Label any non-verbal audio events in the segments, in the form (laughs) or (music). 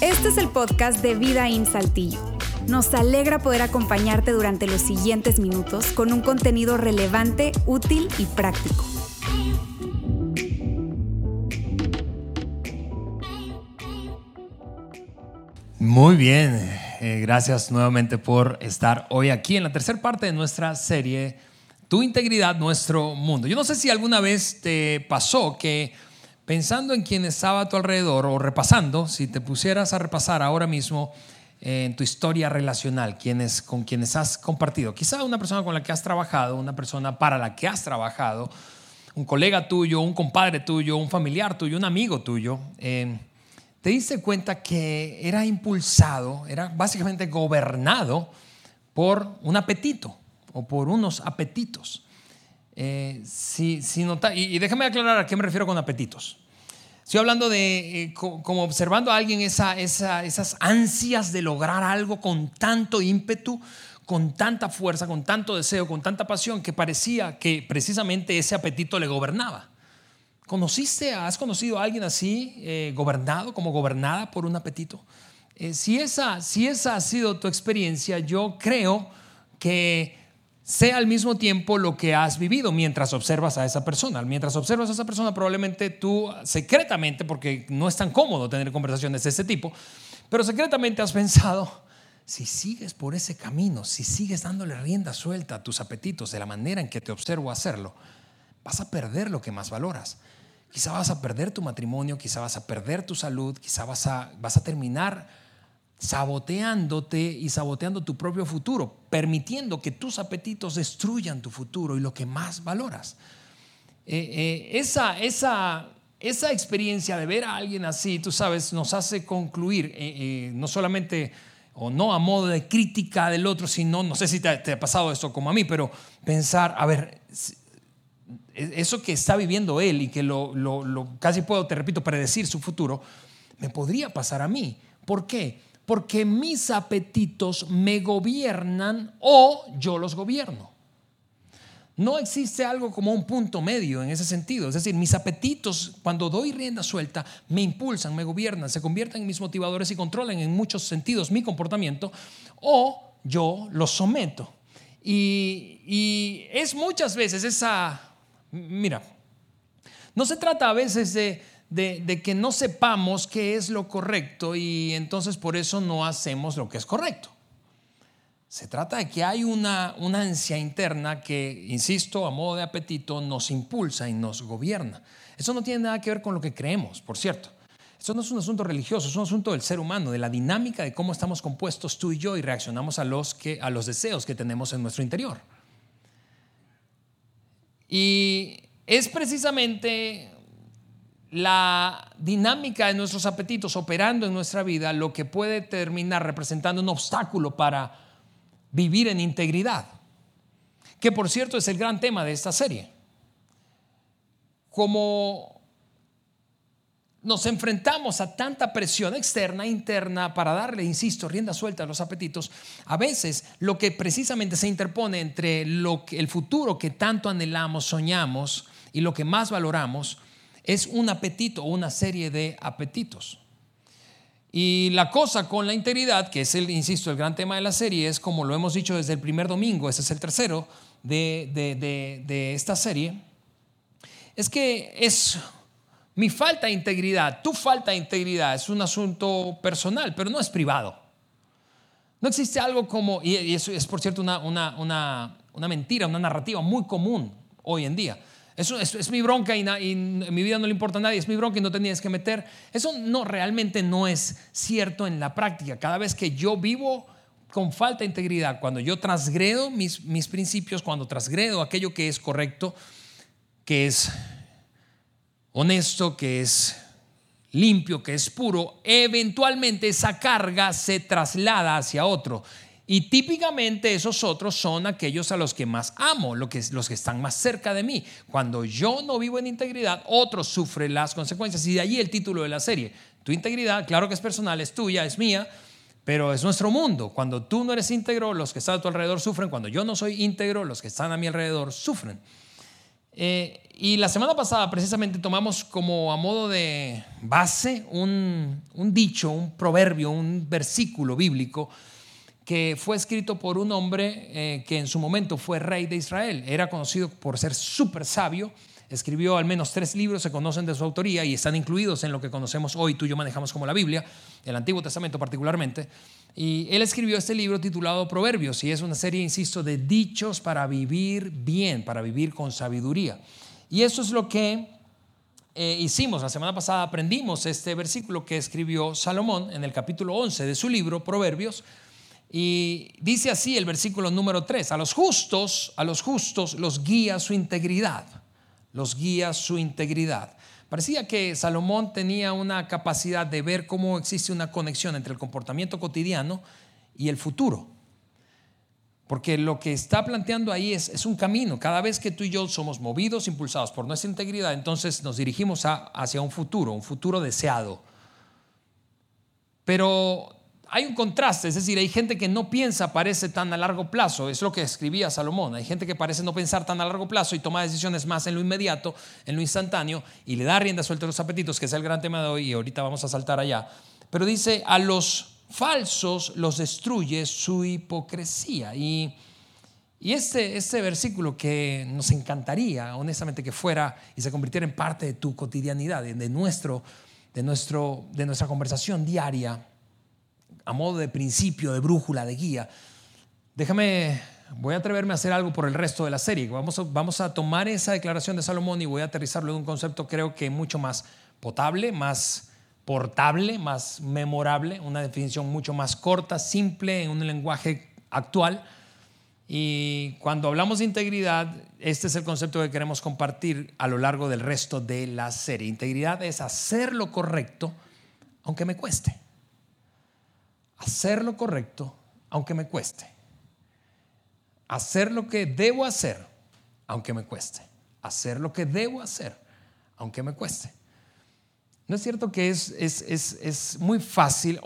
Este es el podcast de Vida en Saltillo. Nos alegra poder acompañarte durante los siguientes minutos con un contenido relevante, útil y práctico. Muy bien, eh, gracias nuevamente por estar hoy aquí en la tercera parte de nuestra serie Tu integridad, nuestro mundo. Yo no sé si alguna vez te pasó que pensando en quien estaba a tu alrededor o repasando, si te pusieras a repasar ahora mismo eh, en tu historia relacional, quienes, con quienes has compartido, quizá una persona con la que has trabajado, una persona para la que has trabajado, un colega tuyo, un compadre tuyo, un familiar tuyo, un amigo tuyo. Eh, te diste cuenta que era impulsado, era básicamente gobernado por un apetito o por unos apetitos. Eh, si, nota, y, déjame aclarar a qué me refiero con apetitos. Estoy hablando de eh, como observando a alguien esa, esas ansias de lograr algo con tanto ímpetu, con tanta fuerza, con tanto deseo, con tanta pasión, que parecía que precisamente ese apetito le gobernaba. ¿Conociste, has conocido a alguien así, eh, gobernado, como gobernada por un apetito? Eh, si, esa, si esa ha sido tu experiencia, yo creo que sea al mismo tiempo lo que has vivido mientras observas a esa persona. Mientras observas a esa persona, probablemente tú secretamente, porque no es tan cómodo tener conversaciones de este tipo, pero secretamente has pensado, si sigues por ese camino, si sigues dándole rienda suelta a tus apetitos de la manera en que te observo hacerlo, vas a perder lo que más valoras. Quizá vas a perder tu matrimonio, quizá vas a perder tu salud, quizá vas a, vas a terminar saboteándote y saboteando tu propio futuro, permitiendo que tus apetitos destruyan tu futuro y lo que más valoras. Eh, eh, esa, esa, esa experiencia de ver a alguien así, tú sabes, nos hace concluir, eh, no solamente o no a modo de crítica del otro, sino, no sé si te, te, ha pasado esto como a mí, pero pensar, a ver, eso que está viviendo él y que lo, casi puedo, te repito, predecir su futuro, me podría pasar a mí. ¿Por qué? Porque mis apetitos me gobiernan o yo los gobierno. No existe algo como un punto medio en ese sentido. Es decir, mis apetitos, cuando doy rienda suelta, me impulsan, me gobiernan, se convierten en mis motivadores y controlan en muchos sentidos mi comportamiento, o yo los someto. Y, y es muchas veces esa Mira, no se trata a veces de, que no sepamos qué es lo correcto y entonces por eso no hacemos lo que es correcto. Se trata de que hay una, una ansia interna que, insisto, a modo de apetito, nos impulsa y nos gobierna. Eso no tiene nada que ver con lo que creemos, por cierto. Eso no es un asunto religioso, es un asunto del ser humano, de la dinámica de cómo estamos compuestos tú y yo y reaccionamos a los, que, a los deseos que tenemos en nuestro interior. Y es precisamente la dinámica de nuestros apetitos operando en nuestra vida lo que puede terminar representando un obstáculo para vivir en integridad, que por cierto es el gran tema de esta serie. Como nos enfrentamos a tanta presión externa e interna para darle, insisto, rienda suelta a los apetitos, a veces lo que precisamente se interpone entre lo que, el futuro que tanto anhelamos, soñamos y lo que más valoramos es un apetito una serie de apetitos. Y la cosa con la integridad, que es el, insisto, el gran tema de la serie, es como lo hemos dicho desde el primer domingo, ese es el tercero de, de esta serie, es que es mi falta de integridad, tu falta de integridad es un asunto personal, pero no es privado. No existe algo como, y eso es por cierto una, una, mentira, una narrativa muy común hoy en día. Eso es, mi bronca y, en mi vida no le importa a nadie, es mi bronca y no tenías que meter. Eso no realmente no es cierto en la práctica. Cada vez que yo vivo con falta de integridad, cuando yo transgredo mis, mis principios, cuando transgredo aquello que es correcto, que es honesto, que es limpio, que es puro, eventualmente esa carga se traslada hacia otro. Y típicamente esos otros son aquellos a los que más amo, los que, están más cerca de mí. Cuando yo no vivo en integridad, otros sufren las consecuencias. Y de allí el título de la serie. Tu integridad, claro que es personal, es tuya, es mía, pero es nuestro mundo. Cuando tú no eres íntegro, los que están a tu alrededor sufren. Cuando yo no soy íntegro, los que están a mi alrededor sufren. Eh, y la semana pasada precisamente tomamos como a modo de base un, dicho, un proverbio, un versículo bíblico que fue escrito por un hombre eh, que en su momento fue rey de Israel. Era conocido por ser súper sabio. Escribió al menos tres libros, se conocen de su autoría y están incluidos en lo que conocemos hoy, tú y yo manejamos como la Biblia, el Antiguo Testamento particularmente. Y él escribió este libro titulado Proverbios y es una serie, insisto, de dichos para vivir bien, para vivir con sabiduría. Y eso es lo que eh, hicimos. La semana pasada aprendimos este versículo que escribió Salomón en el capítulo 11 de su libro, Proverbios. Y dice así el versículo número 3, a los justos, a los justos los guía su integridad, los guía su integridad. Parecía que Salomón tenía una capacidad de ver cómo existe una conexión entre el comportamiento cotidiano y el futuro. Porque lo que está planteando ahí es, un camino. Cada vez que tú y yo somos movidos, impulsados por nuestra integridad, entonces nos dirigimos hacia un futuro, un futuro deseado. Pero hay un contraste, es decir, hay gente que no piensa, parece tan a largo plazo, es lo que escribía Salomón, hay gente que parece no pensar tan a largo plazo y toma decisiones más en lo inmediato, en lo instantáneo, y le da rienda suelta a los apetitos, que es el gran tema de hoy, y ahorita vamos a saltar allá. Pero dice, a los falsos los destruye su hipocresía. Y, y este, este versículo que nos encantaría, honestamente, que fuera y se convirtiera en parte de tu cotidianidad, de, nuestro, de, nuestro, de nuestra conversación diaria, a modo de principio, de brújula, de guía. Déjame, voy a atreverme a hacer algo por el resto de la serie. Vamos a, vamos a tomar esa declaración de Salomón y voy a aterrizarlo en un concepto creo que mucho más potable, más portable, más memorable, una definición mucho más corta, simple, en un lenguaje actual. Y cuando hablamos de integridad, este es el concepto que queremos compartir a lo largo del resto de la serie. Integridad es hacer lo correcto, aunque me cueste hacer lo correcto aunque me cueste. Hacer lo que debo hacer aunque me cueste. Hacer lo que debo hacer aunque me cueste. ¿No es cierto que es, es, muy fácil,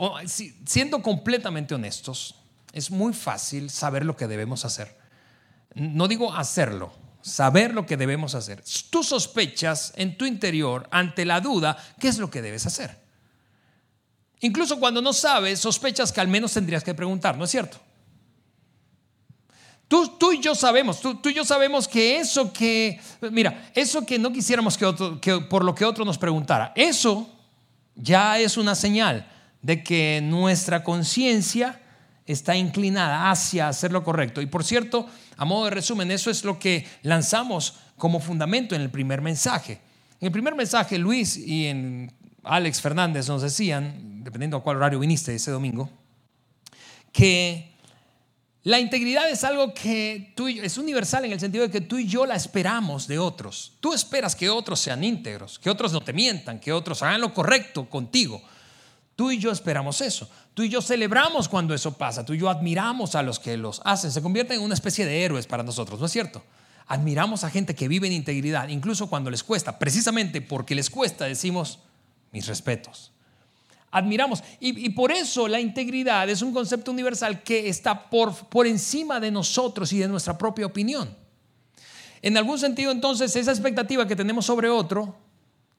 siendo completamente honestos, es muy fácil saber lo que debemos hacer? No digo hacerlo, saber lo que debemos hacer. Tú sospechas en tu interior, ante la duda, qué es lo que debes hacer. Incluso cuando no sabes, sospechas que al menos tendrías que preguntar, ¿no es cierto? Tú, y yo sabemos, tú, y yo sabemos que eso que, mira, eso que no quisiéramos que, otro, que por lo que otro nos preguntara, eso ya es una señal de que nuestra conciencia está inclinada hacia hacer lo correcto. Y por cierto, a modo de resumen, eso es lo que lanzamos como fundamento en el primer mensaje. En el primer mensaje, Luis y en Alex Fernández nos decían, dependiendo a cuál horario viniste ese domingo, que la integridad es algo que tú es universal en el sentido de que tú y yo la esperamos de otros. Tú esperas que otros sean íntegros, que otros no te mientan, que otros hagan lo correcto contigo. Tú y yo esperamos eso. Tú y yo celebramos cuando eso pasa. Tú y yo admiramos a los que los hacen. Se convierten en una especie de héroes para nosotros, ¿no es cierto? Admiramos a gente que vive en integridad, incluso cuando les cuesta. Precisamente porque les cuesta decimos, mis respetos. Admiramos. Y, por eso la integridad es un concepto universal que está por, por encima de nosotros y de nuestra propia opinión. En algún sentido, entonces, esa expectativa que tenemos sobre otro,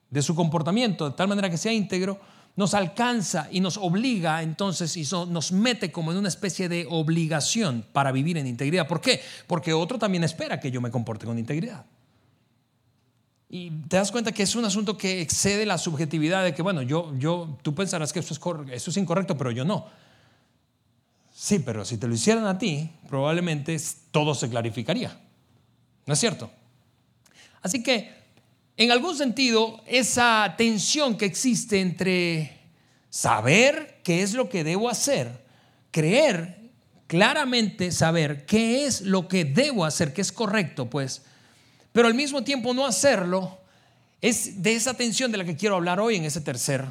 de su comportamiento, de tal manera que sea íntegro, nos alcanza y nos obliga entonces y nos mete como en una especie de obligación para vivir en integridad. ¿Por qué? Porque otro también espera que yo me comporte con integridad. Y te das cuenta que es un asunto que excede la subjetividad de que, bueno, yo, yo, tú pensarás que eso es, eso es incorrecto, pero yo no. Sí, pero si te lo hicieran a ti, probablemente todo se clarificaría. ¿No es cierto? Así que, en algún sentido, esa tensión que existe entre saber qué es lo que debo hacer, creer claramente saber qué es lo que debo hacer, que es correcto, pues, pero al mismo tiempo no hacerlo, es de esa tensión de la que quiero hablar hoy en ese tercer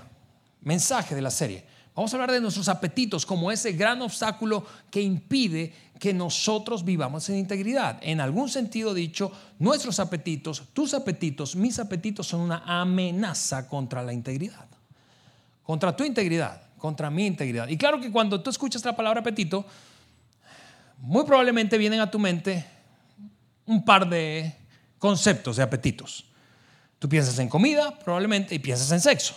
mensaje de la serie. Vamos a hablar de nuestros apetitos como ese gran obstáculo que impide que nosotros vivamos en integridad. En algún sentido dicho, nuestros apetitos, tus apetitos, mis apetitos son una amenaza contra la integridad. Contra tu integridad, contra mi integridad. Y claro que cuando tú escuchas la palabra apetito, muy probablemente vienen a tu mente un par de conceptos de apetitos. Tú piensas en comida, probablemente, y piensas en sexo.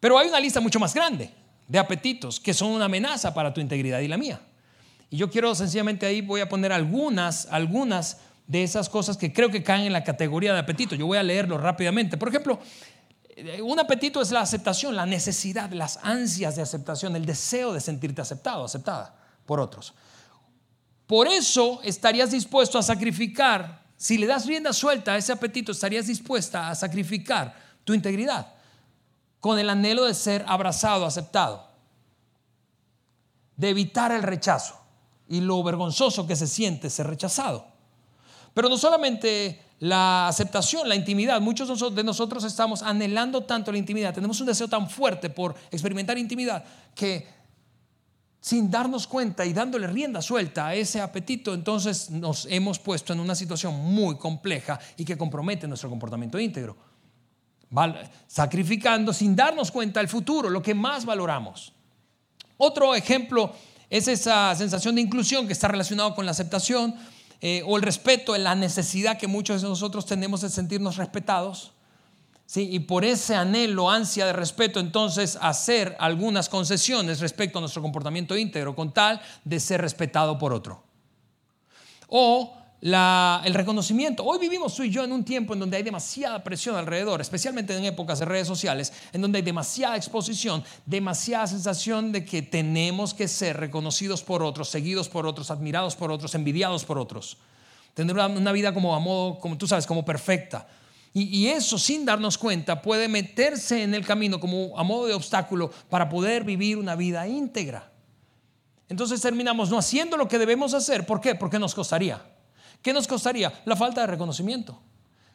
Pero hay una lista mucho más grande de apetitos que son una amenaza para tu integridad y la mía. Y yo quiero sencillamente ahí voy a poner algunas, algunas de esas cosas que creo que caen en la categoría de apetito. Yo voy a leerlo rápidamente. Por ejemplo, eh, un apetito es la aceptación, la necesidad, las ansias de aceptación, el deseo de sentirte aceptado, aceptada por otros. Por eso estarías dispuesto a sacrificar, si le das rienda suelta a ese apetito, estarías dispuesta a sacrificar tu integridad con el anhelo de ser abrazado, aceptado, de evitar el rechazo y lo vergonzoso que se siente ser rechazado. Pero no solamente la aceptación, la intimidad, muchos de nosotros estamos anhelando tanto la intimidad, tenemos un deseo tan fuerte por experimentar intimidad que sin darnos cuenta y dándole rienda suelta a ese apetito, entonces nos hemos puesto en una situación muy compleja y que compromete nuestro comportamiento íntegro sacrificando sin darnos cuenta el futuro, lo que más valoramos. Otro ejemplo es esa sensación de inclusión que está relacionado con la aceptación eh, o el respeto, la necesidad que muchos de nosotros tenemos de sentirnos respetados. ¿Sí? Y por ese anhelo, ansia de respeto, entonces hacer algunas concesiones respecto a nuestro comportamiento íntegro con tal de ser respetado por otro. O el reconocimiento. Hoy vivimos tú y yo en un tiempo en donde hay demasiada presión alrededor, especialmente en épocas de redes sociales, en donde hay demasiada exposición, demasiada sensación de que tenemos que ser reconocidos por otros, seguidos por otros, admirados por otros, envidiados por otros. Tener una, vida como a modo, como tú sabes, como perfecta. Y, eso, sin darnos cuenta, puede meterse en el camino como a modo de obstáculo para poder vivir una vida íntegra. Entonces terminamos no haciendo lo que debemos hacer. ¿Por qué? Porque nos costaría. ¿Qué nos costaría? La falta de reconocimiento.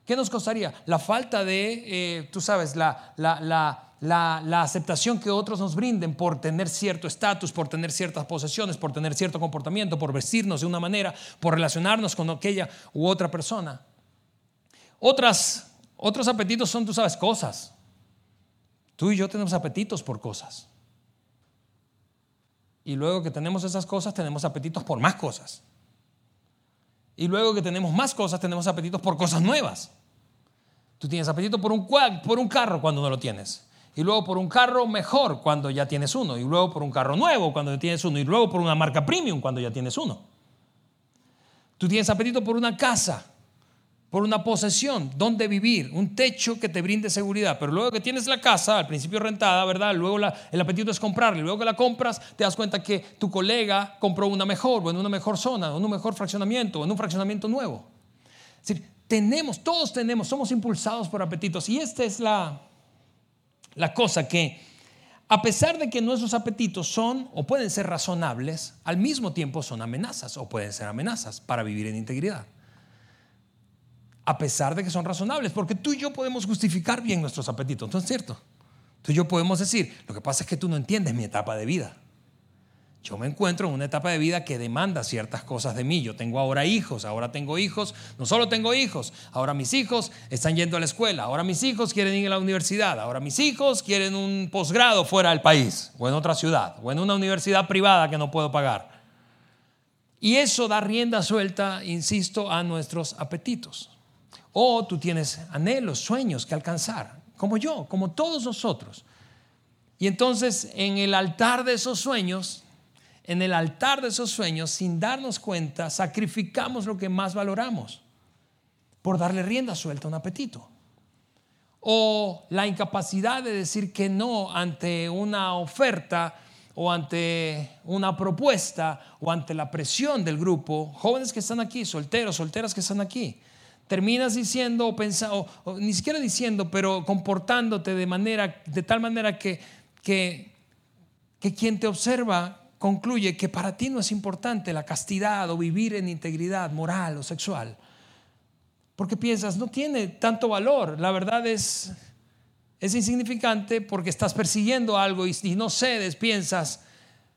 ¿Qué nos costaría? La falta de, eh, tú sabes, la, la, aceptación que otros nos brinden por tener cierto estatus, por tener ciertas posesiones, por tener cierto comportamiento, por vestirnos de una manera, por relacionarnos con aquella u otra persona. Otras, otros apetitos son, tú sabes, cosas. Tú y yo tenemos apetitos por cosas. Y luego que tenemos esas cosas, tenemos apetitos por más cosas. Y luego que tenemos más cosas, tenemos apetitos por cosas nuevas. Tú tienes apetito por un, por un carro cuando no lo tienes. Y luego por un carro mejor cuando ya tienes uno. Y luego por un carro nuevo cuando ya tienes uno. Y luego por una marca premium cuando ya tienes uno. Tú tienes apetito por una casa por una posesión, donde vivir, un techo que te brinde seguridad. Pero luego que tienes la casa, al principio rentada, ¿verdad? Luego el apetito es comprarla. Luego que la compras, te das cuenta que tu colega compró una mejor, o en una mejor zona, o en un mejor fraccionamiento, o en un fraccionamiento nuevo. Es decir, tenemos, todos tenemos, somos impulsados por apetitos. Y esta es la, la cosa que, a pesar de que nuestros apetitos son o pueden ser razonables, al mismo tiempo son amenazas o pueden ser amenazas para vivir en integridad a pesar de que son razonables, porque tú y yo podemos justificar bien nuestros apetitos, ¿no es cierto? Tú y yo podemos decir, lo que pasa es que tú no entiendes mi etapa de vida. Yo me encuentro en una etapa de vida que demanda ciertas cosas de mí. Yo tengo ahora hijos, ahora tengo hijos, no solo tengo hijos, ahora mis hijos están yendo a la escuela, ahora mis hijos quieren ir a la universidad, ahora mis hijos quieren un posgrado fuera del país, o en otra ciudad, o en una universidad privada que no puedo pagar. Y eso da rienda suelta, insisto, a nuestros apetitos. O tú tienes anhelos, sueños que alcanzar, como yo, como todos nosotros. Y entonces en el altar de esos sueños, en el altar de esos sueños, sin darnos cuenta, sacrificamos lo que más valoramos por darle rienda suelta a un apetito. O la incapacidad de decir que no ante una oferta o ante una propuesta o ante la presión del grupo, jóvenes que están aquí, solteros, solteras que están aquí, terminas diciendo o pensando, ni siquiera diciendo, pero comportándote de manera, de tal manera que, que, que quien te observa concluye que para ti no es importante la castidad o vivir en integridad moral o sexual. Porque piensas, no tiene tanto valor. La verdad es, es insignificante porque estás persiguiendo algo y, y no cedes, piensas,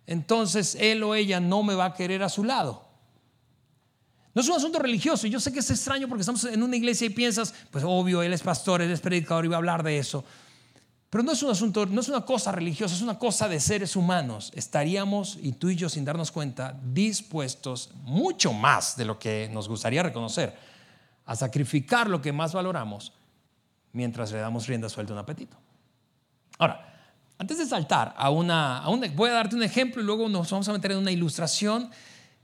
entonces él o ella no me va a querer a su lado. No es un asunto religioso. Yo sé que es extraño porque estamos en una iglesia y piensas, pues obvio, él es pastor, él es predicador y va a hablar de eso. Pero no es un asunto, no es una cosa religiosa, es una cosa de seres humanos. Estaríamos, y tú y yo sin darnos cuenta, dispuestos mucho más de lo que nos gustaría reconocer a sacrificar lo que más valoramos mientras le damos rienda suelta a un apetito. Ahora, antes de saltar a una, voy a darte un ejemplo y luego nos vamos a meter en una ilustración.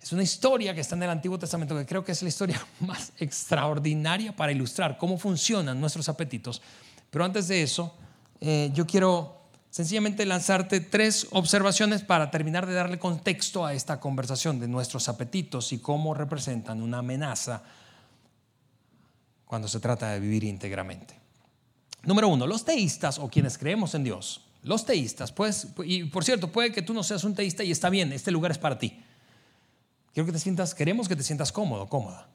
Es una historia que está en el Antiguo Testamento que creo que es la historia (laughs) más extraordinaria para ilustrar cómo funcionan nuestros apetitos. Pero antes de eso, eh, yo quiero sencillamente lanzarte tres observaciones para terminar de darle contexto a esta conversación de nuestros apetitos y cómo representan una amenaza cuando se trata de vivir íntegramente. Número uno, los teístas o quienes creemos en Dios, los teístas, pues, y por cierto, puede que tú no seas un teísta y está bien, este lugar es para ti. Quiero que te sientas, queremos que te sientas cómodo, cómoda.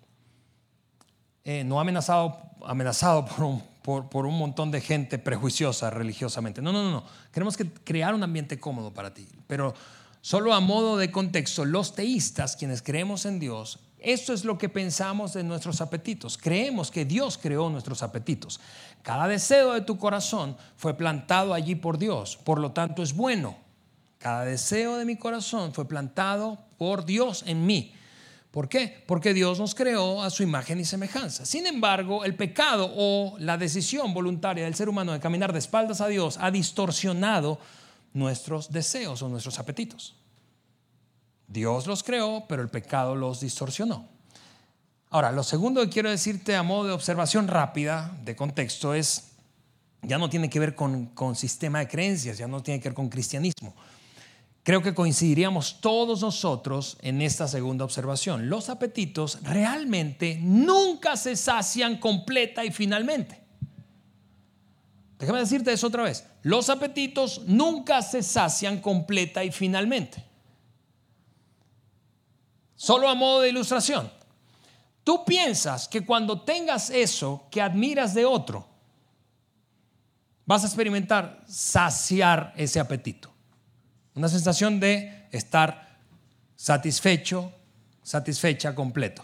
Eh, no amenazado, amenazado por un, por, un montón de gente prejuiciosa religiosamente. No, no, no, no. Queremos que crear un ambiente cómodo para ti. Pero solo a modo de contexto, los teístas, quienes creemos en Dios, esto es lo que pensamos de nuestros apetitos. Creemos que Dios creó nuestros apetitos. Cada deseo de tu corazón fue plantado allí por Dios, por lo tanto es bueno. Cada deseo de mi corazón fue plantado por Dios en mí. ¿Por qué? Porque Dios nos creó a su imagen y semejanza. Sin embargo, el pecado o la decisión voluntaria del ser humano de caminar de espaldas a Dios ha distorsionado nuestros deseos o nuestros apetitos. Dios los creó, pero el pecado los distorsionó. Ahora, lo segundo que quiero decirte a modo de observación rápida, de contexto, es, ya no tiene que ver con, con sistema de creencias, ya no tiene que ver con cristianismo. Creo que coincidiríamos todos nosotros en esta segunda observación. Los apetitos realmente nunca se sacian completa y finalmente. Déjame decirte eso otra vez. Los apetitos nunca se sacian completa y finalmente. Solo a modo de ilustración. Tú piensas que cuando tengas eso que admiras de otro, vas a experimentar saciar ese apetito. Una sensación de estar satisfecho, satisfecha completo.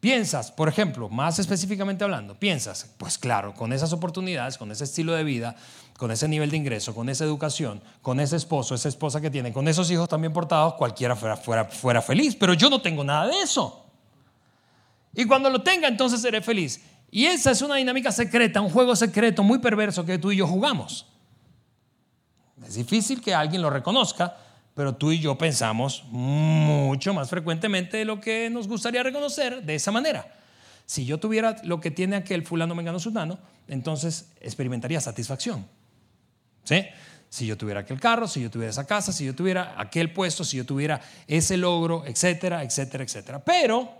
Piensas, por ejemplo, más específicamente hablando, piensas, pues claro, con esas oportunidades, con ese estilo de vida, con ese nivel de ingreso, con esa educación, con ese esposo, esa esposa que tiene, con esos hijos también portados, cualquiera fuera, fuera, fuera feliz. Pero yo no tengo nada de eso. Y cuando lo tenga, entonces seré feliz. Y esa es una dinámica secreta, un juego secreto muy perverso que tú y yo jugamos. Es difícil que alguien lo reconozca, pero tú y yo pensamos mucho más frecuentemente de lo que nos gustaría reconocer de esa manera. Si yo tuviera lo que tiene aquel fulano mengano sultano, entonces experimentaría satisfacción. ¿Sí? Si yo tuviera aquel carro, si yo tuviera esa casa, si yo tuviera aquel puesto, si yo tuviera ese logro, etcétera, etcétera, etcétera. Pero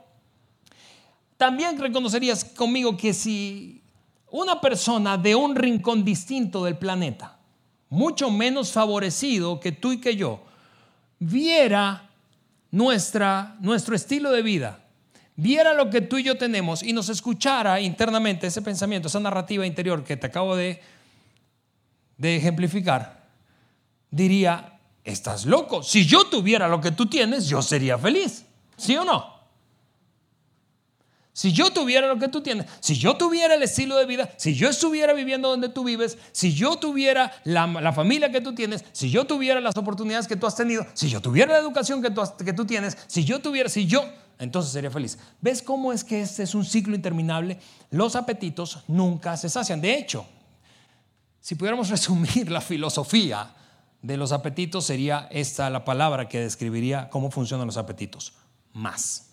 también reconocerías conmigo que si una persona de un rincón distinto del planeta, mucho menos favorecido que tú y que yo, viera nuestra, nuestro estilo de vida, viera lo que tú y yo tenemos y nos escuchara internamente ese pensamiento, esa narrativa interior que te acabo de, de ejemplificar, diría, estás loco. Si yo tuviera lo que tú tienes, yo sería feliz. ¿Sí o no? Si yo tuviera lo que tú tienes, si yo tuviera el estilo de vida, si yo estuviera viviendo donde tú vives, si yo tuviera la, familia que tú tienes, si yo tuviera las oportunidades que tú has tenido, si yo tuviera la educación que tú, que tú tienes, si yo tuviera, si yo, entonces sería feliz. ¿Ves cómo es que este es un ciclo interminable? Los apetitos nunca se sacian. De hecho, si pudiéramos (laughs) resumir la filosofía de los apetitos, sería esta la palabra que describiría cómo funcionan los apetitos. Más.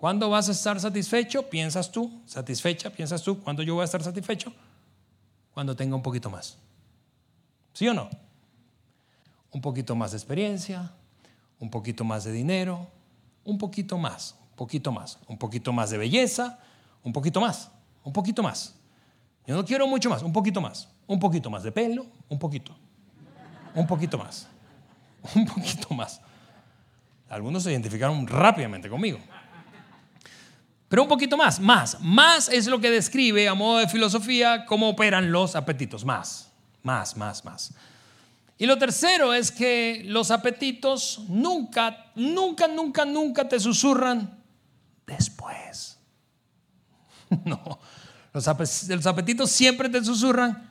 ¿Cuándo vas a estar satisfecho? Piensas tú, satisfecha, piensas tú, ¿cuándo yo voy a estar satisfecho? Cuando tenga un poquito más. ¿Sí o no? Un poquito más de experiencia, un poquito más de dinero, un poquito más, un poquito más, un poquito más de belleza, un poquito más, un poquito más. Yo no quiero mucho más, un poquito más, un poquito más de pelo, un poquito, un poquito más, un poquito más. Algunos se identificaron rápidamente conmigo. Pero un poquito más, más. Más es lo que describe a modo de filosofía cómo operan los apetitos. Más, más, más, más. Y lo tercero es que los apetitos nunca, nunca, nunca, nunca te susurran después. (laughs) No, los, apetitos siempre te susurran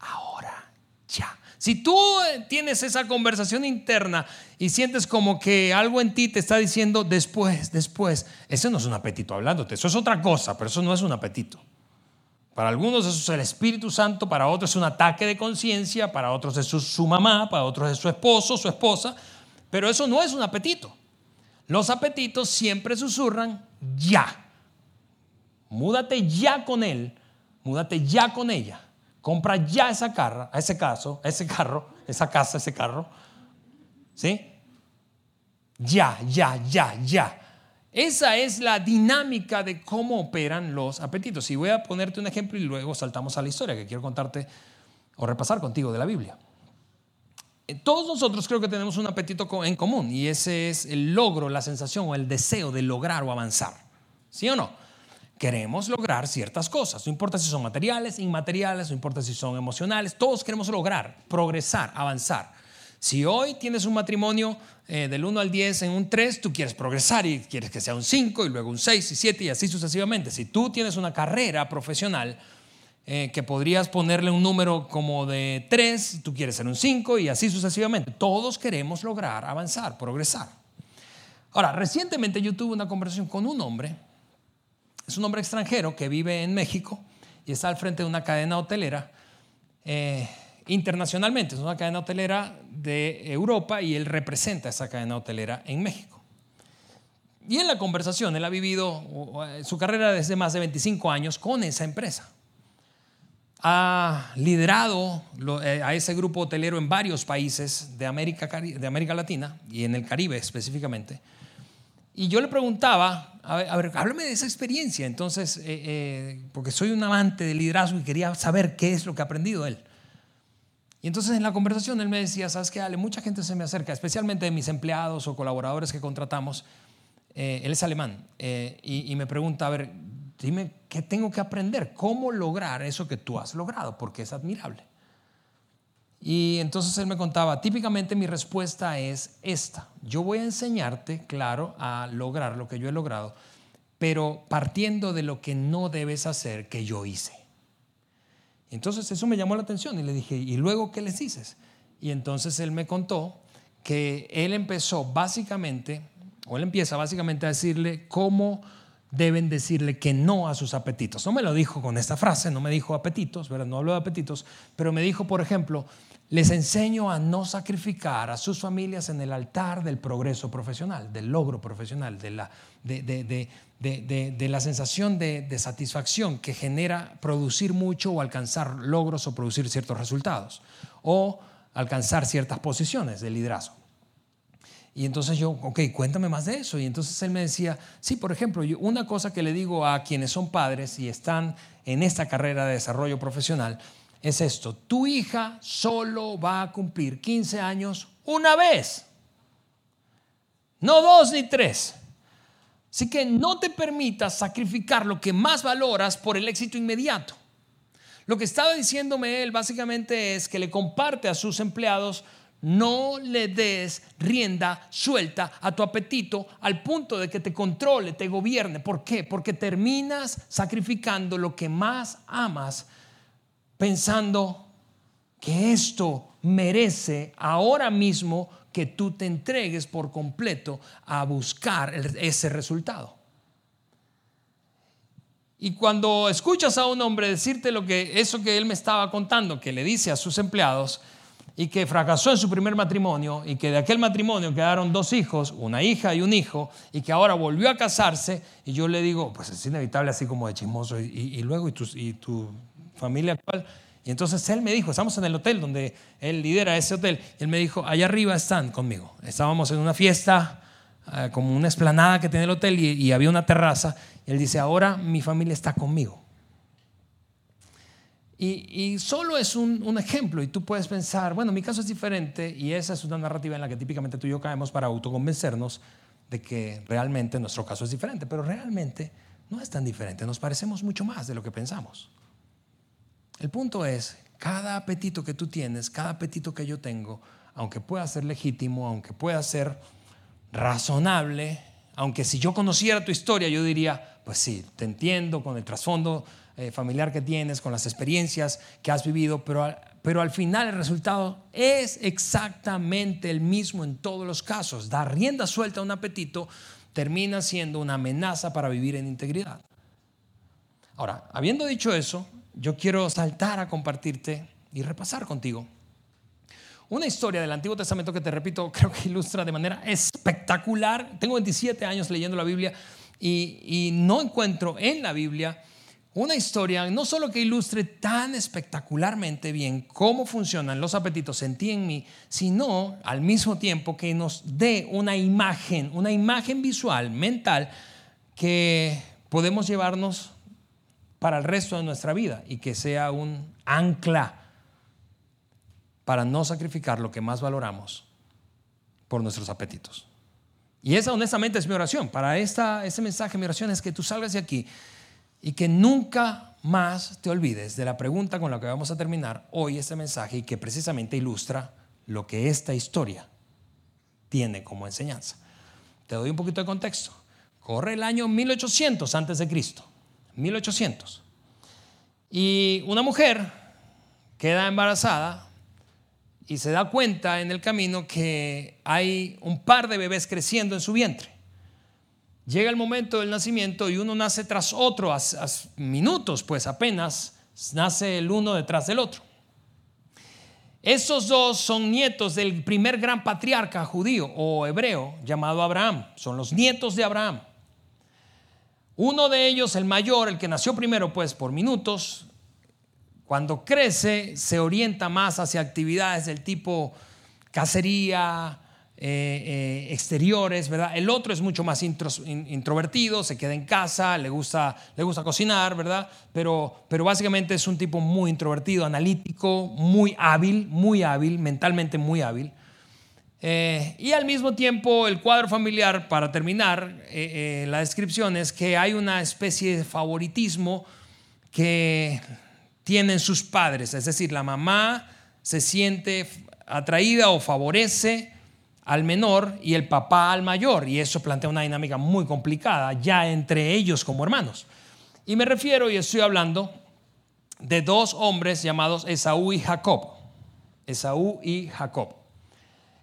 ahora, ya. Si tú eh, tienes esa conversación interna y sientes como que algo en ti te está diciendo después, después, ese no es un apetito hablándote, eso es otra cosa, pero eso no es un apetito. Para algunos eso es el Espíritu Santo, para otros es un ataque de conciencia, para otros es su, mamá, para otros es su esposo, su esposa, pero eso no es un apetito. Los apetitos siempre susurran ya. Múdate ya con él, múdate ya con ella. Compra ya esa carra, ese caso, ese carro, esa casa, ese carro. ¿Sí? Ya, ya, ya, ya. Esa es la dinámica de cómo operan los apetitos. Y voy a ponerte un ejemplo y luego saltamos a la historia que quiero contarte o repasar contigo de la Biblia. Eh, todos nosotros creo que tenemos un apetito en común y ese es el logro, la sensación o el deseo de lograr o avanzar. ¿Sí o no? Queremos lograr ciertas cosas. No importa si son materiales, inmateriales, no importa si son emocionales, todos queremos lograr, progresar, avanzar. Si hoy tienes un matrimonio eh, del 1 al 10 en un 3, tú quieres progresar y quieres que sea un 5 y luego un 6 y 7 y así sucesivamente. Si tú tienes una carrera profesional eh, que podrías ponerle un número como de 3, tú quieres ser un 5 y así sucesivamente. Todos queremos lograr, avanzar, progresar. Ahora, recientemente yo tuve una conversación con un hombre es un hombre extranjero que vive en México y está al frente de una cadena hotelera eh, internacionalmente. Es una cadena hotelera de Europa y él representa esa cadena hotelera en México. Y en la conversación, él ha vivido su carrera desde más de 25 años con esa empresa. Ha liderado eh, a ese grupo hotelero en varios países de América, de América Latina y en el Caribe específicamente. Y yo le preguntaba, a ver, háblame de esa experiencia. Entonces, eh, eh, porque soy un amante del liderazgo y quería saber qué es lo que ha aprendido él. Y entonces en la conversación él me decía, ¿sabes qué, Ale? Mucha gente se me acerca, especialmente de mis empleados o colaboradores que contratamos. Eh, él es alemán y, y me pregunta, a ver, dime qué tengo que aprender, cómo lograr eso que tú has logrado, porque es admirable. Y entonces él me contaba, típicamente mi respuesta es esta. Yo voy a enseñarte, claro, a lograr lo que yo he logrado, pero partiendo de lo que no debes hacer que yo hice. Entonces eso me llamó la atención y le dije, ¿y luego qué les dices? Y entonces él me contó que él empezó básicamente, o él empieza básicamente a decirle cómo deben decirle que no a sus apetitos. No me lo dijo con esta frase, no me dijo apetitos, ¿verdad? no hablo de apetitos, pero me dijo, por ejemplo, les enseño a no sacrificar a sus familias en el altar del progreso profesional, del logro profesional, de la, de, la sensación de, satisfacción que genera producir mucho o alcanzar logros o producir ciertos resultados, o alcanzar ciertas posiciones de liderazgo. Y entonces yo, ok, cuéntame más de eso. Y entonces él me decía, sí, por ejemplo, una cosa que le digo a quienes son padres y están en esta carrera de desarrollo profesional, es esto, tu hija solo va a cumplir 15 años una vez, no dos ni tres. Así que no te permitas sacrificar lo que más valoras por el éxito inmediato. Lo que estaba diciéndome él básicamente es que le comparte a sus empleados, no le des rienda suelta a tu apetito al punto de que te controle, te gobierne. ¿Por qué? Porque terminas sacrificando lo que más amas pensando que esto merece ahora mismo que tú te entregues por completo a buscar ese resultado. Y cuando escuchas a un hombre decirte lo que eso que él me estaba contando, que le dice a sus empleados y que fracasó en su primer matrimonio y que de aquel matrimonio quedaron dos hijos, una hija y un hijo, y que ahora volvió a casarse, y yo le digo, pues es inevitable así como de chismoso, y, luego y tu familia actual. Y entonces él me dijo, estamos en el hotel donde él lidera ese hotel, él me dijo, allá arriba están conmigo. Estábamos en una fiesta, eh, como una esplanada que tiene el hotel y, había una terraza. Y él dice, ahora mi familia está conmigo. Y, solo es un, un, ejemplo y tú puedes pensar, bueno, mi caso es diferente y esa es una narrativa en la que típicamente tú y yo caemos para autoconvencernos de que realmente nuestro caso es diferente, pero realmente no es tan diferente, nos parecemos mucho más de lo que pensamos. El punto es, cada apetito que tú tienes, cada apetito que yo tengo, aunque pueda ser legítimo, aunque pueda ser razonable, aunque si yo conociera tu historia, yo diría, pues sí, te entiendo con el trasfondo eh, familiar que tienes, con las experiencias que has vivido, pero, pero al final el resultado es exactamente el mismo en todos los casos. Dar rienda suelta a un apetito termina siendo una amenaza para vivir en integridad. Ahora, habiendo dicho eso, yo quiero saltar a compartirte y repasar contigo una historia del Antiguo Testamento que te repito, (laughs) creo que ilustra de manera espectacular. Tengo 27 años leyendo la Biblia y, no encuentro en la Biblia una historia no solo que ilustre tan espectacularmente bien cómo funcionan los apetitos en ti y en mí, sino al mismo tiempo que nos dé una imagen, una imagen visual, mental, que podemos llevarnos para el resto de nuestra vida y que sea un ancla para no sacrificar lo que más valoramos por nuestros apetitos. Y esa honestamente es mi oración. Para esta, este mensaje, mi oración es que tú salgas de aquí y que nunca más te olvides de la pregunta con la que vamos a terminar hoy este mensaje y que precisamente ilustra lo que esta historia tiene como enseñanza. Te doy un poquito de contexto. Corre el año 1800 antes de Cristo. 1800. Y una mujer queda embarazada y se da cuenta en el camino que hay un par de bebés creciendo en su vientre. Llega el momento del nacimiento y uno nace tras otro, a, minutos pues apenas nace el uno detrás del otro. Estos dos son nietos del primer gran patriarca judío o hebreo llamado Abraham, son los nietos de Abraham. Uno de ellos, el mayor, el que nació primero pues por minutos, cuando crece se orienta más hacia actividades del tipo cacería, eh, eh, exteriores, ¿verdad? El otro es mucho más introvertido, se queda en casa, le gusta, le gusta cocinar, ¿verdad? Pero, pero básicamente es un tipo muy introvertido, analítico, muy hábil, muy hábil, mentalmente muy hábil. Eh, y al mismo tiempo el cuadro familiar, para terminar la descripción, es que hay una especie de favoritismo que tienen sus padres. Es decir, la mamá se siente atraída o favorece al menor y el papá al mayor. Y eso plantea una dinámica muy complicada ya entre ellos como hermanos. Y me refiero y estoy hablando de dos hombres llamados Esaú y Jacob. Esaú y Jacob.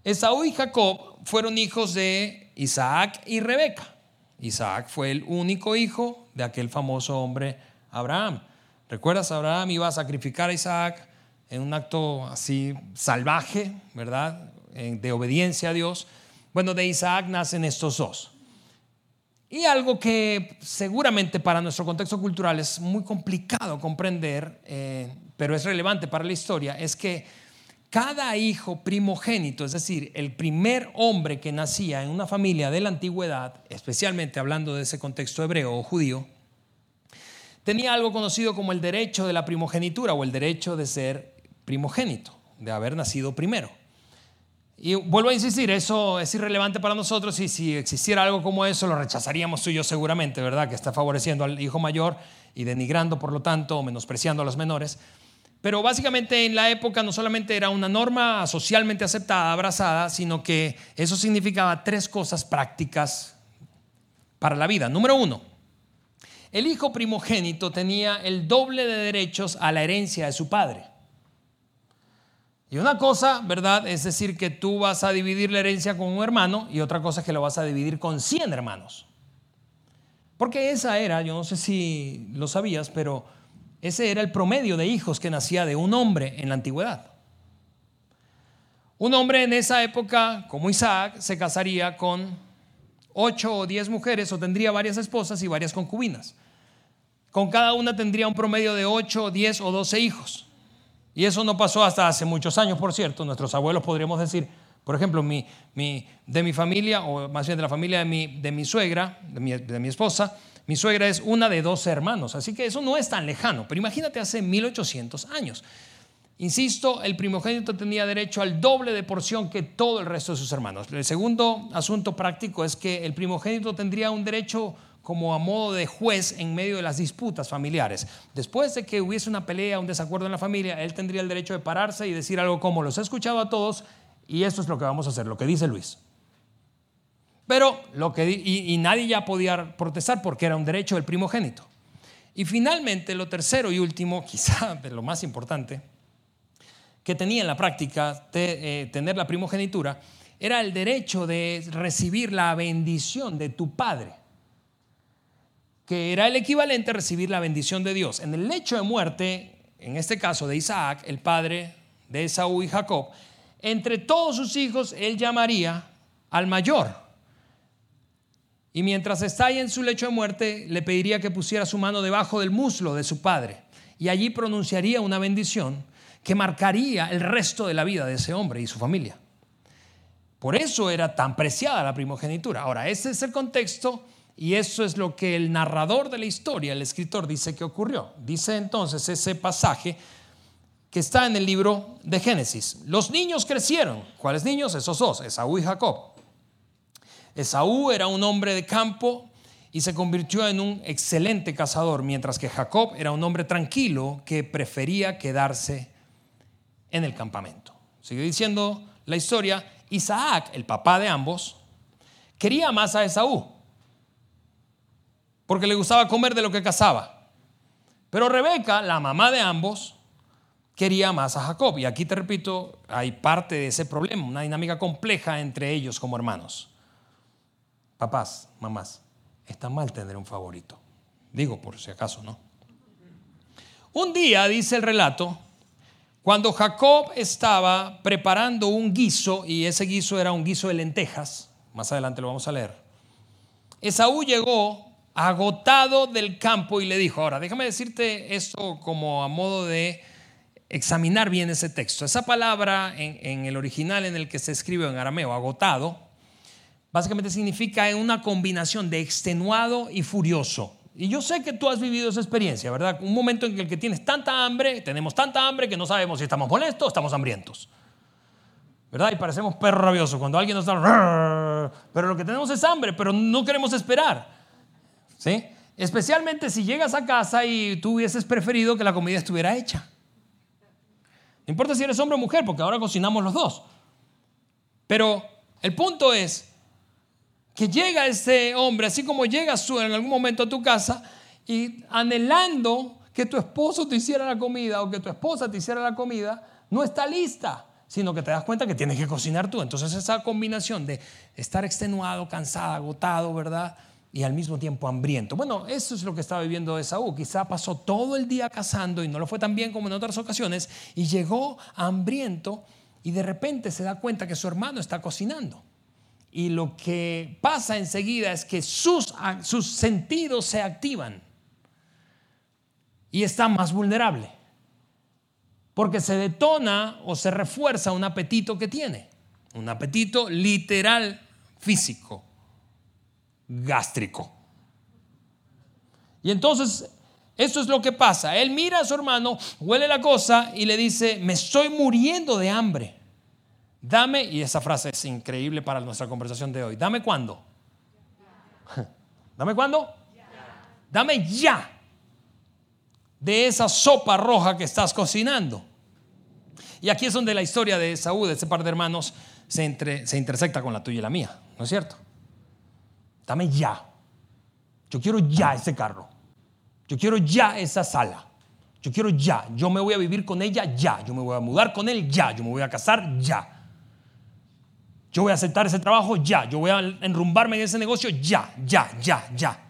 Esaú y Jacob fueron hijos de Isaac y Rebeca. Isaac fue el único hijo de aquel famoso hombre Abraham. ¿Recuerdas? Abraham iba a sacrificar a Isaac en un acto así salvaje, ¿verdad? De obediencia a Dios. Bueno, de Isaac nacen estos dos. Y algo que seguramente para nuestro contexto cultural es muy complicado comprender, eh, pero es relevante para la historia, es que cada hijo primogénito, es decir, el primer hombre que nacía en una familia de la antigüedad, especialmente hablando de ese contexto hebreo o judío, tenía algo conocido como el derecho de la primogenitura o el derecho de ser primogénito, de haber nacido primero. Y vuelvo a insistir, eso es irrelevante para nosotros y si existiera algo como eso lo rechazaríamos tú y yo seguramente, ¿verdad? Que está favoreciendo al hijo mayor y denigrando, por lo tanto, o menospreciando a los menores. Pero básicamente en la época no solamente era una norma socialmente aceptada, abrazada, sino que eso significaba tres cosas prácticas para la vida. Número uno, el hijo primogénito tenía el doble de derechos a la herencia de su padre. Y una cosa, ¿verdad? Es decir, que tú vas a dividir la herencia con un hermano y otra cosa es que lo vas a dividir con 100 hermanos. Porque esa era, yo no sé si lo sabías, pero ese era el promedio de hijos que nacía de un hombre en la antigüedad. Un hombre en esa época, como Isaac, se casaría con ocho o diez mujeres o tendría varias esposas y varias concubinas. Con cada una tendría un promedio de ocho, diez o doce hijos. Y eso no pasó hasta hace muchos años, por cierto. Nuestros abuelos podríamos decir, por ejemplo, de mi familia, o más bien de la familia de mi, suegra, de mi esposa, mi suegra es una de doce hermanos. Así que eso no es tan lejano. Pero imagínate hace 1800 años. Insisto, el primogénito tenía derecho al doble de porción que todo el resto de sus hermanos. El segundo asunto práctico es que el primogénito tendría un derecho como a modo de juez en medio de las disputas familiares. Después de que hubiese una pelea, un desacuerdo en la familia, él tendría el derecho de pararse y decir algo como, los he escuchado a todos y esto es lo que vamos a hacer, lo que dice Luis. Pero lo que, y, nadie ya podía protestar porque era un derecho del primogénito. Y finalmente, lo tercero y último, (laughs) quizá lo más importante, que tenía en la práctica de, eh, tener la primogenitura, era el derecho de recibir la bendición de tu padre, que era el equivalente a recibir la bendición de Dios. En el lecho de muerte, en este caso de Isaac, el padre de Esaú y Jacob, entre todos sus hijos él llamaría al mayor. Y mientras está ahí en su lecho de muerte, le pediría que pusiera su mano debajo del muslo de su padre. Y allí pronunciaría una bendición que marcaría el resto de la vida de ese hombre y su familia. Por eso era tan preciada la primogenitura. Ahora, ese es el contexto y eso es lo que el narrador de la historia, el escritor, dice que ocurrió. Dice entonces ese pasaje que está en el libro de Génesis. Los niños crecieron. ¿Cuáles niños? Esos dos, Esaú y Jacob. Esaú era un hombre de campo y se convirtió en un excelente cazador, mientras que Jacob era un hombre tranquilo que prefería quedarse en el campamento. Sigue diciendo la historia, Isaac, el papá de ambos, quería más a Esaú, porque le gustaba comer de lo que cazaba. Pero Rebeca, la mamá de ambos, quería más a Jacob. Y aquí te repito, hay parte de ese problema, una dinámica compleja entre ellos como hermanos. Papás, mamás, está mal tener un favorito. Digo por si acaso, ¿no? Un día, dice el relato, cuando Jacob estaba preparando un guiso, y ese guiso era un guiso de lentejas, más adelante lo vamos a leer, Esaú llegó agotado del campo y le dijo, ahora déjame decirte esto como a modo de examinar bien ese texto. Esa palabra en, el original en el que se escribe en arameo, agotado, básicamente significa una combinación de extenuado y furioso. Y yo sé que tú has vivido esa experiencia, ¿verdad? Un momento en el que tienes tanta hambre, tenemos tanta hambre que no sabemos si estamos molestos o estamos hambrientos. ¿Verdad? Y parecemos perros rabiosos cuando alguien nos está... Pero lo que tenemos es hambre, pero no queremos esperar. ¿Sí? Especialmente si llegas a casa y tú hubieses preferido que la comida estuviera hecha. No importa si eres hombre o mujer, porque ahora cocinamos los dos. Pero el punto es que llega ese hombre, así como llegas tú en algún momento a tu casa y anhelando que tu esposo te hiciera la comida o que tu esposa te hiciera la comida, no está lista, sino que te das cuenta que tienes que cocinar tú. Entonces esa combinación de estar extenuado, cansado, agotado, ¿verdad? Y al mismo tiempo hambriento. Bueno, eso es lo que estaba viviendo Esaú. Quizá pasó todo el día cazando y no lo fue tan bien como en otras ocasiones y llegó hambriento y de repente se da cuenta que su hermano está cocinando y lo que pasa enseguida es que sus, sus sentidos se activan y está más vulnerable. Porque se detona o se refuerza un apetito que tiene. Un apetito literal físico, gástrico. Y entonces, eso es lo que pasa. Él mira a su hermano, huele la cosa y le dice, me estoy muriendo de hambre. Dame, y esa frase es increíble para nuestra conversación de hoy, dame cuándo. (laughs) ¿Dame cuándo? Dame ya de esa sopa roja que estás cocinando. Y aquí es donde la historia de Saúl, de ese par de hermanos, se, entre, se intersecta con la tuya y la mía, ¿no es cierto? Dame ya. Yo quiero ya ese carro. Yo quiero ya esa sala. Yo quiero ya. Yo me voy a vivir con ella ya. Yo me voy a mudar con él ya. Yo me voy a casar ya. Yo voy a aceptar ese trabajo ya. Yo voy a enrumbarme en ese negocio ya, ya, ya, ya.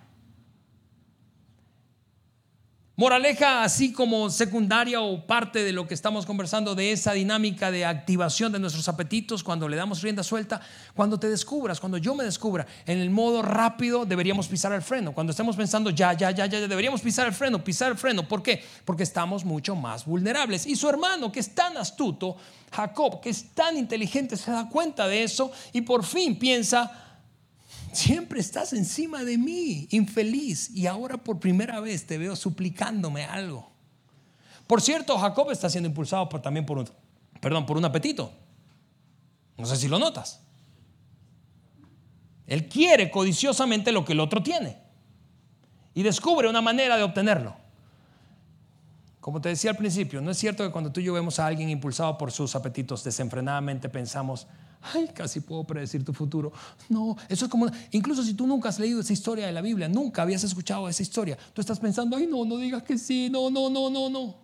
Moraleja, así como secundaria o parte de lo que estamos conversando de esa dinámica de activación de nuestros apetitos cuando le damos rienda suelta, cuando te descubras, cuando yo me descubra en el modo rápido, deberíamos pisar el freno. Cuando estemos pensando ya, ya, ya, ya, deberíamos pisar el freno, pisar el freno. ¿Por qué? Porque estamos mucho más vulnerables. Y su hermano, que es tan astuto, Jacob, que es tan inteligente, se da cuenta de eso y por fin piensa, Siempre estás encima de mí, infeliz, y ahora por primera vez te veo suplicándome algo. Por cierto, Jacob está siendo impulsado también por un, perdón, por un apetito. No sé si lo notas. Él quiere codiciosamente lo que el otro tiene y descubre una manera de obtenerlo. Como te decía al principio, no es cierto que cuando tú y yo vemos a alguien impulsado por sus apetitos desenfrenadamente pensamos, Ay, casi puedo predecir tu futuro. No, eso es como, incluso si tú nunca has leído esa historia de la Biblia, nunca habías escuchado esa historia, tú estás pensando, ay, no, no digas que sí, no, no, no, no, no.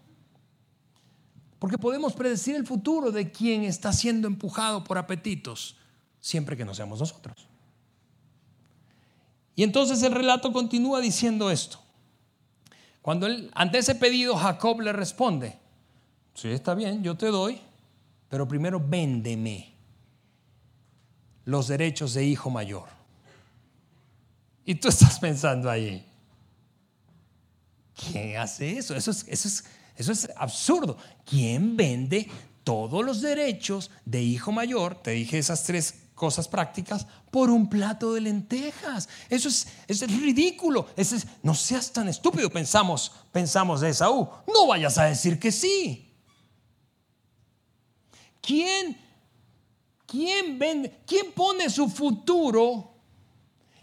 Porque podemos predecir el futuro de quien está siendo empujado por apetitos, siempre que no seamos nosotros. Y entonces el relato continúa diciendo esto. Cuando él, ante ese pedido Jacob le responde, sí, está bien, yo te doy, pero primero véndeme los derechos de hijo mayor. Y tú estás pensando ahí, ¿quién hace eso? Eso es, eso es, eso es absurdo. ¿Quién vende todos los derechos de hijo mayor? Te dije esas tres cosas prácticas por un plato de lentejas. Eso es, es ridículo. Eso es, no seas tan estúpido, pensamos, pensamos de Esaú. No vayas a decir que sí. ¿Quién ¿Quién pone su futuro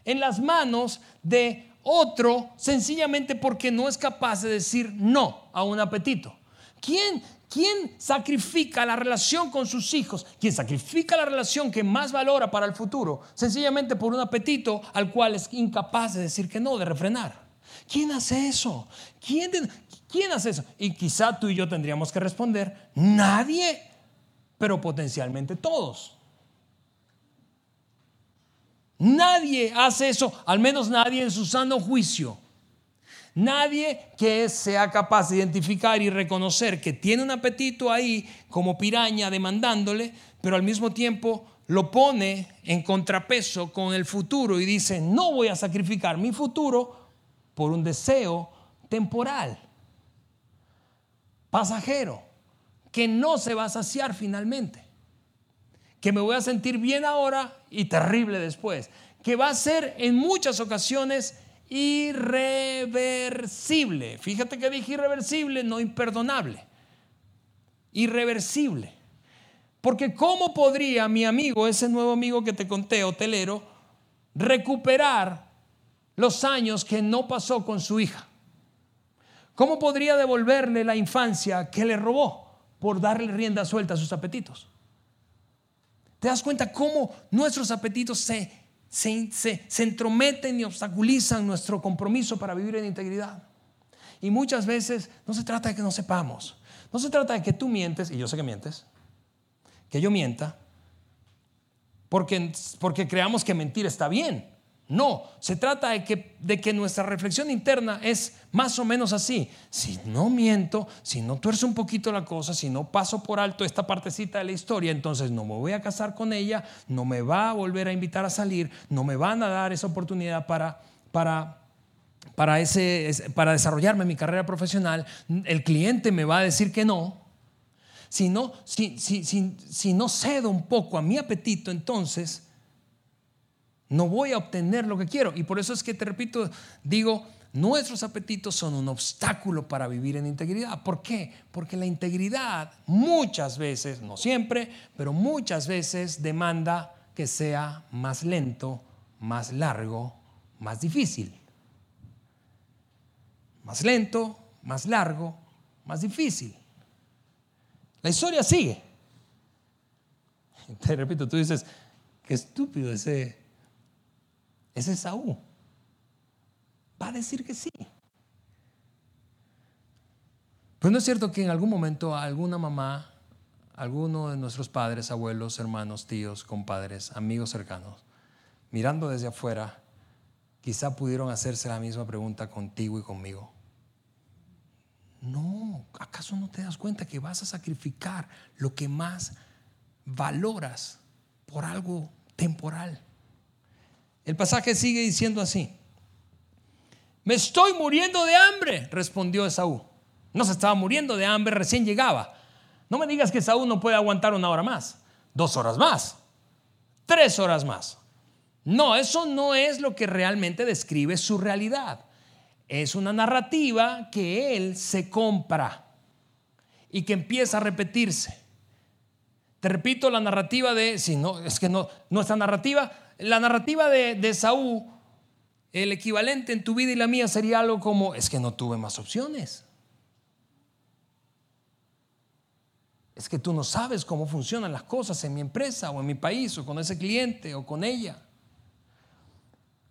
en las manos de otro sencillamente porque no es capaz de decir no a un apetito? ¿Quién, ¿Quién sacrifica la relación con sus hijos? ¿Quién sacrifica la relación que más valora para el futuro? Sencillamente por un apetito al cual es incapaz de decir que no, de refrenar. ¿Quién hace eso? ¿Quién, ¿Quién hace eso? Y quizá tú y yo tendríamos que responder, nadie, pero potencialmente todos. Nadie hace eso, al menos nadie en su sano juicio. Nadie que sea capaz de identificar y reconocer que tiene un apetito ahí como piraña demandándole, pero al mismo tiempo lo pone en contrapeso con el futuro y dice, no voy a sacrificar mi futuro por un deseo temporal, pasajero, que no se va a saciar finalmente que me voy a sentir bien ahora y terrible después, que va a ser en muchas ocasiones irreversible. Fíjate que dije irreversible, no imperdonable. Irreversible. Porque ¿cómo podría mi amigo, ese nuevo amigo que te conté, hotelero, recuperar los años que no pasó con su hija? ¿Cómo podría devolverle la infancia que le robó por darle rienda suelta a sus apetitos? ¿Te das cuenta cómo nuestros apetitos se, se, entrometen y obstaculizan nuestro compromiso para vivir en integridad? Y muchas veces no se trata de que no sepamos, no se trata de que tú mientes, y yo sé que mientes, que yo mienta, porque, porque creamos que mentir está bien. No, se trata de que, de que nuestra reflexión interna es más o menos así. Si no miento, si no tuerzo un poquito la cosa, si no paso por alto esta partecita de la historia, entonces no me voy a casar con ella, no me va a volver a invitar a salir, no me van a dar esa oportunidad para, para, para, ese, para desarrollarme mi carrera profesional, el cliente me va a decir que no. Si no, si, si, si no cedo un poco a mi apetito, entonces no voy a obtener lo que quiero. Y por eso es que te repito, digo, nuestros apetitos son un obstáculo para vivir en integridad. ¿Por qué? Porque la integridad muchas veces, no siempre, pero muchas veces demanda que sea más lento, más largo, más difícil. Más lento, más largo, más difícil. La historia sigue. (laughs) Te repito, tú dices, qué estúpido ese es Esaú. Va a decir que sí. Pues no es cierto que en algún momento alguna mamá, alguno de nuestros padres, abuelos, hermanos, tíos, compadres, amigos cercanos, mirando desde afuera, quizá pudieron hacerse la misma pregunta contigo y conmigo. No, ¿acaso no te das cuenta que vas a sacrificar lo que más valoras por algo temporal? El pasaje sigue diciendo así. Me estoy muriendo de hambre, respondió Esaú. No se estaba muriendo de hambre, recién llegaba. No me digas que Esaú no puede aguantar una hora más, dos horas más, tres horas más. No, eso no es lo que realmente describe su realidad. Es una narrativa que él se compra y que empieza a repetirse. Te repito la narrativa de, si no, es que no, nuestra narrativa la narrativa de, de Saúl, el equivalente en tu vida y la mía sería algo como, es que no tuve más opciones. es que tú no sabes cómo funcionan las cosas en mi empresa o en mi país o con ese cliente o con ella.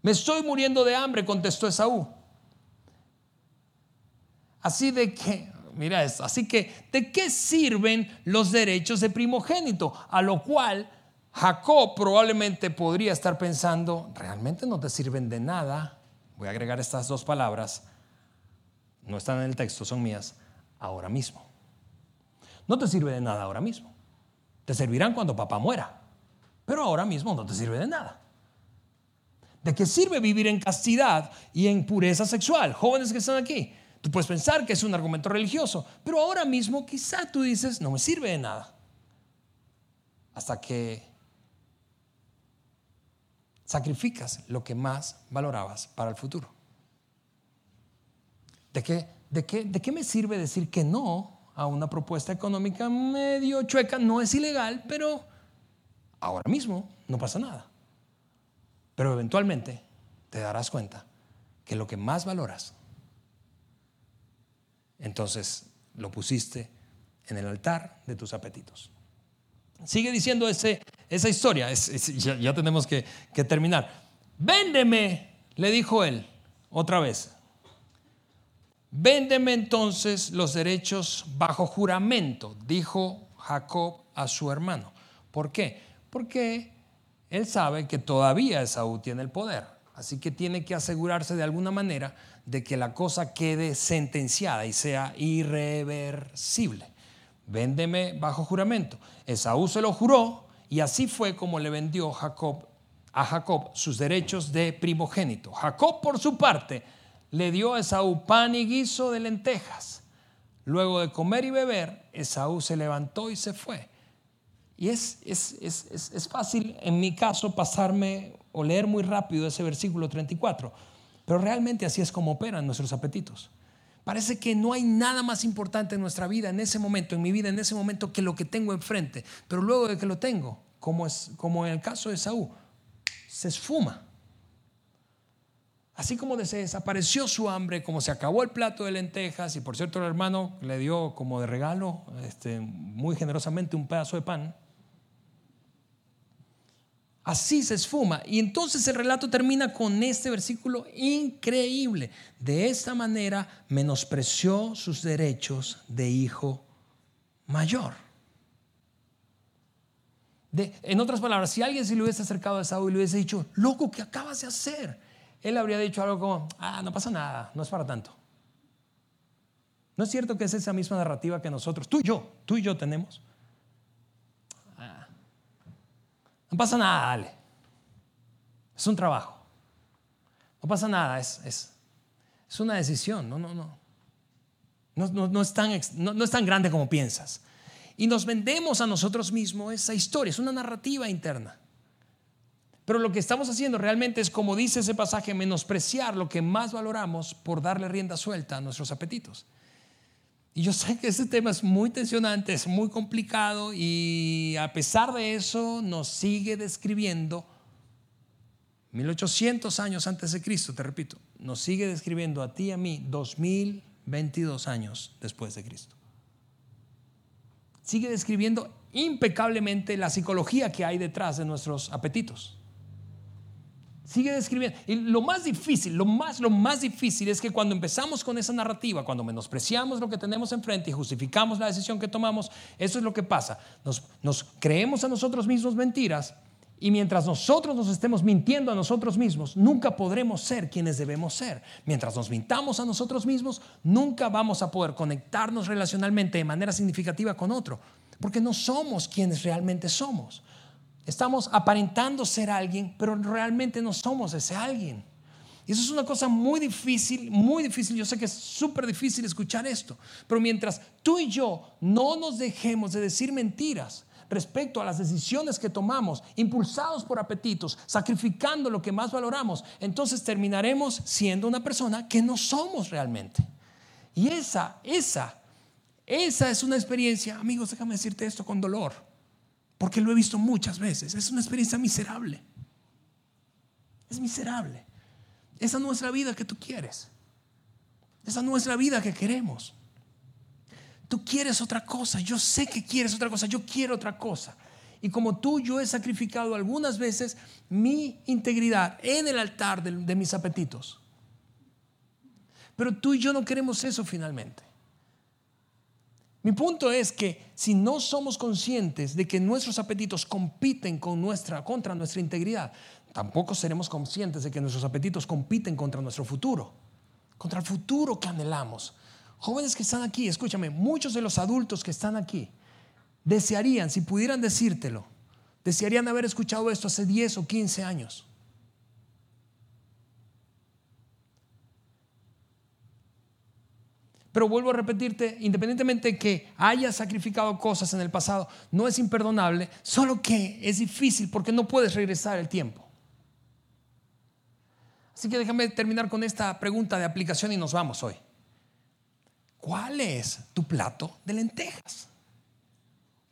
Me estoy muriendo de hambre, contestó Esaú. Así de que, mira esto, así que, ¿de qué sirven los derechos de primogénito? A lo cual Jacob probablemente podría estar pensando, realmente no te sirven de nada. Voy a agregar estas dos palabras, no están en el texto, son mías, ahora mismo. No te sirve de nada ahora mismo. Te servirán cuando papá muera, pero ahora mismo no te sirve de nada. ¿De qué sirve vivir en castidad y en pureza sexual? Jóvenes que están aquí, tú puedes pensar que es un argumento religioso, pero ahora mismo quizá tú dices, no me sirve de nada. Hasta que sacrificas lo que más valorabas para el futuro. ¿De qué, de qué, de qué me sirve decir que no a una propuesta económica medio chueca? No es ilegal, pero ahora mismo no pasa nada. Pero eventualmente te darás cuenta que lo que más valoras, entonces lo pusiste en el altar de tus apetitos. Sigue diciendo ese, esa historia, ya, tenemos que, que terminar. Véndeme, le dijo él otra vez. Véndeme entonces los derechos bajo juramento, dijo Jacob a su hermano. ¿Por qué? Porque él sabe que todavía Esaú tiene el poder, así que tiene que asegurarse de alguna manera de que la cosa quede sentenciada y sea irreversible. Véndeme bajo juramento. Esaú se lo juró y así fue como le vendió Jacob a Jacob sus derechos de primogénito. Jacob por su parte le dio a Esaú pan y guiso de lentejas. Luego de comer y beber, Esaú se levantó y se fue. Y es, es, fácil, en mi caso, pasarme o leer muy rápido ese versículo 34, pero realmente así es como operan nuestros apetitos. Parece que no hay nada más importante en nuestra vida en ese momento, en mi vida en ese momento, que lo que tengo enfrente. Pero luego de que lo tengo, como, es, como en el caso de Saúl, se esfuma. Así como se desapareció su hambre, como se acabó el plato de lentejas, y por cierto el hermano le dio como de regalo este, muy generosamente un pedazo de pan, Así se esfuma. Y entonces el relato termina con este versículo increíble. De esta manera menospreció sus derechos de hijo mayor. en otras palabras, si alguien se le hubiese acercado a Saúl y le hubiese dicho, loco, ¿qué acabas de hacer? Él habría dicho algo como, ah, no pasa nada, no es para tanto. ¿No es cierto que es esa misma narrativa que nosotros, tú y yo, tú y yo tenemos? No pasa nada, dale. Es un trabajo. No pasa nada, es, es, es una decisión. No, no, no. No, no, es tan, no, es tan grande como piensas. Y nos vendemos a nosotros mismos esa historia, es una narrativa interna. Pero lo que estamos haciendo realmente es, como dice ese pasaje, menospreciar lo que más valoramos por darle rienda suelta a nuestros apetitos. Y yo sé que ese tema es muy tensionante, es muy complicado y a pesar de eso nos sigue describiendo, 1800 años antes de Cristo, te repito, nos sigue describiendo a ti y a mí 2022 años después de Cristo. Sigue describiendo impecablemente la psicología que hay detrás de nuestros apetitos. Sigue describiendo. Y lo más difícil, lo más, lo más difícil es que cuando empezamos con esa narrativa, cuando menospreciamos lo que tenemos enfrente y justificamos la decisión que tomamos, eso es lo que pasa. Nos, nos creemos a nosotros mismos mentiras y mientras nosotros nos estemos mintiendo a nosotros mismos, nunca podremos ser quienes debemos ser. Mientras nos mintamos a nosotros mismos, nunca vamos a poder conectarnos relacionalmente de manera significativa con otro, porque no somos quienes realmente somos. Estamos aparentando ser alguien, pero realmente no somos ese alguien. Y eso es una cosa muy difícil, muy difícil. Yo sé que es súper difícil escuchar esto. Pero mientras tú y yo no nos dejemos de decir mentiras respecto a las decisiones que tomamos, impulsados por apetitos, sacrificando lo que más valoramos, entonces terminaremos siendo una persona que no somos realmente. Y esa, esa, esa es una experiencia, amigos, déjame decirte esto con dolor porque lo he visto muchas veces. Es una experiencia miserable. Es miserable. Esa no es la vida que tú quieres. Esa no es la vida que queremos. tú quieres otra cosa, yo sé que quieres otra cosa, yo quiero otra cosa. Y como tú, yo he sacrificado algunas veces mi integridad en el altar de, de mis apetitos. Pero tú y yo no queremos eso finalmente. Mi punto es que si no somos conscientes de que nuestros apetitos compiten con nuestra, contra nuestra integridad, tampoco seremos conscientes de que nuestros apetitos compiten contra nuestro futuro, contra el futuro que anhelamos. Jóvenes que están aquí, escúchame, muchos de los adultos que están aquí desearían, si pudieran decírtelo, desearían haber escuchado esto hace 10 o 15 años. Pero vuelvo a repetirte, independientemente de que hayas sacrificado cosas en el pasado, no es imperdonable, solo que es difícil porque no puedes regresar el tiempo. Así que déjame terminar con esta pregunta de aplicación y nos vamos hoy. ¿Cuál es tu plato de lentejas?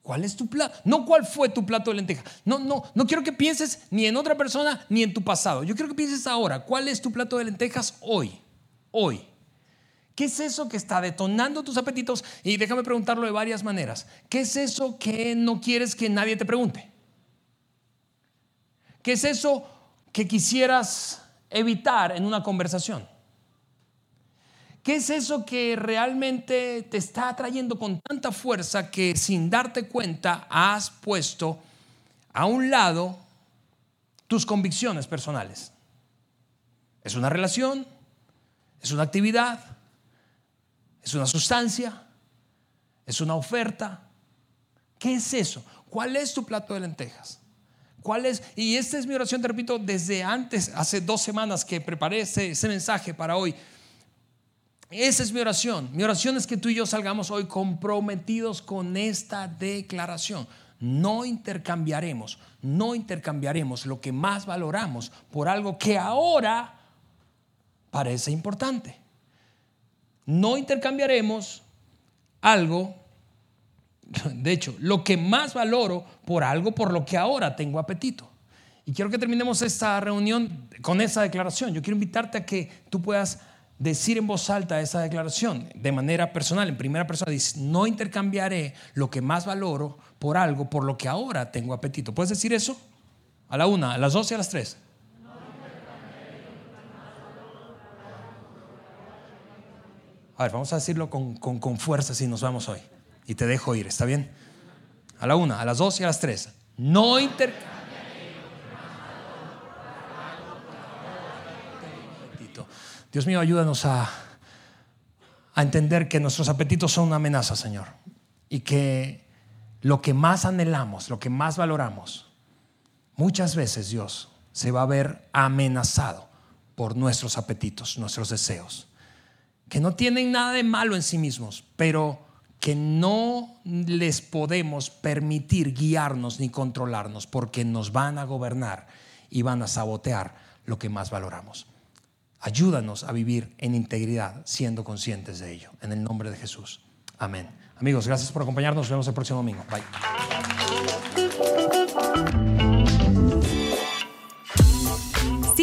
¿Cuál es tu plato? No cuál fue tu plato de lentejas. No, no, no quiero que pienses ni en otra persona ni en tu pasado. Yo quiero que pienses ahora. ¿Cuál es tu plato de lentejas hoy? Hoy. ¿Qué es eso que está detonando tus apetitos? Y déjame preguntarlo de varias maneras. ¿Qué es eso que no quieres que nadie te pregunte? ¿Qué es eso que quisieras evitar en una conversación? ¿Qué es eso que realmente te está atrayendo con tanta fuerza que sin darte cuenta has puesto a un lado tus convicciones personales? ¿Es una relación? ¿Es una actividad? ¿Es una sustancia? ¿Es una oferta? ¿Qué es eso? ¿Cuál es tu plato de lentejas? ¿Cuál es? Y esta es mi oración, te repito, desde antes, hace dos semanas que preparé ese, ese mensaje para hoy. Esa es mi oración. Mi oración es que tú y yo salgamos hoy comprometidos con esta declaración. No intercambiaremos, no intercambiaremos lo que más valoramos por algo que ahora parece importante no intercambiaremos algo, de hecho, lo que más valoro por algo por lo que ahora tengo apetito. Y quiero que terminemos esta reunión con esa declaración. Yo quiero invitarte a que tú puedas decir en voz alta esa declaración de manera personal, en primera persona. Dice, no intercambiaré lo que más valoro por algo por lo que ahora tengo apetito. ¿Puedes decir eso? A la una, a las dos y a las tres. A ver, vamos a decirlo con, fuerza si nos vamos hoy. Y te dejo ir, ¿está bien? A la una, a las dos y a las tres. No inter... Dios mío, ayúdanos a, a entender que nuestros apetitos son una amenaza, Señor. Y que lo que más anhelamos, lo que más valoramos, muchas veces, Dios, se va a ver amenazado por nuestros apetitos, nuestros deseos que no tienen nada de malo en sí mismos, pero que no les podemos permitir guiarnos ni controlarnos porque nos van a gobernar y van a sabotear lo que más valoramos. Ayúdanos a vivir en integridad siendo conscientes de ello. En el nombre de Jesús. Amén. Amigos, gracias por acompañarnos. Nos vemos el próximo domingo. Bye.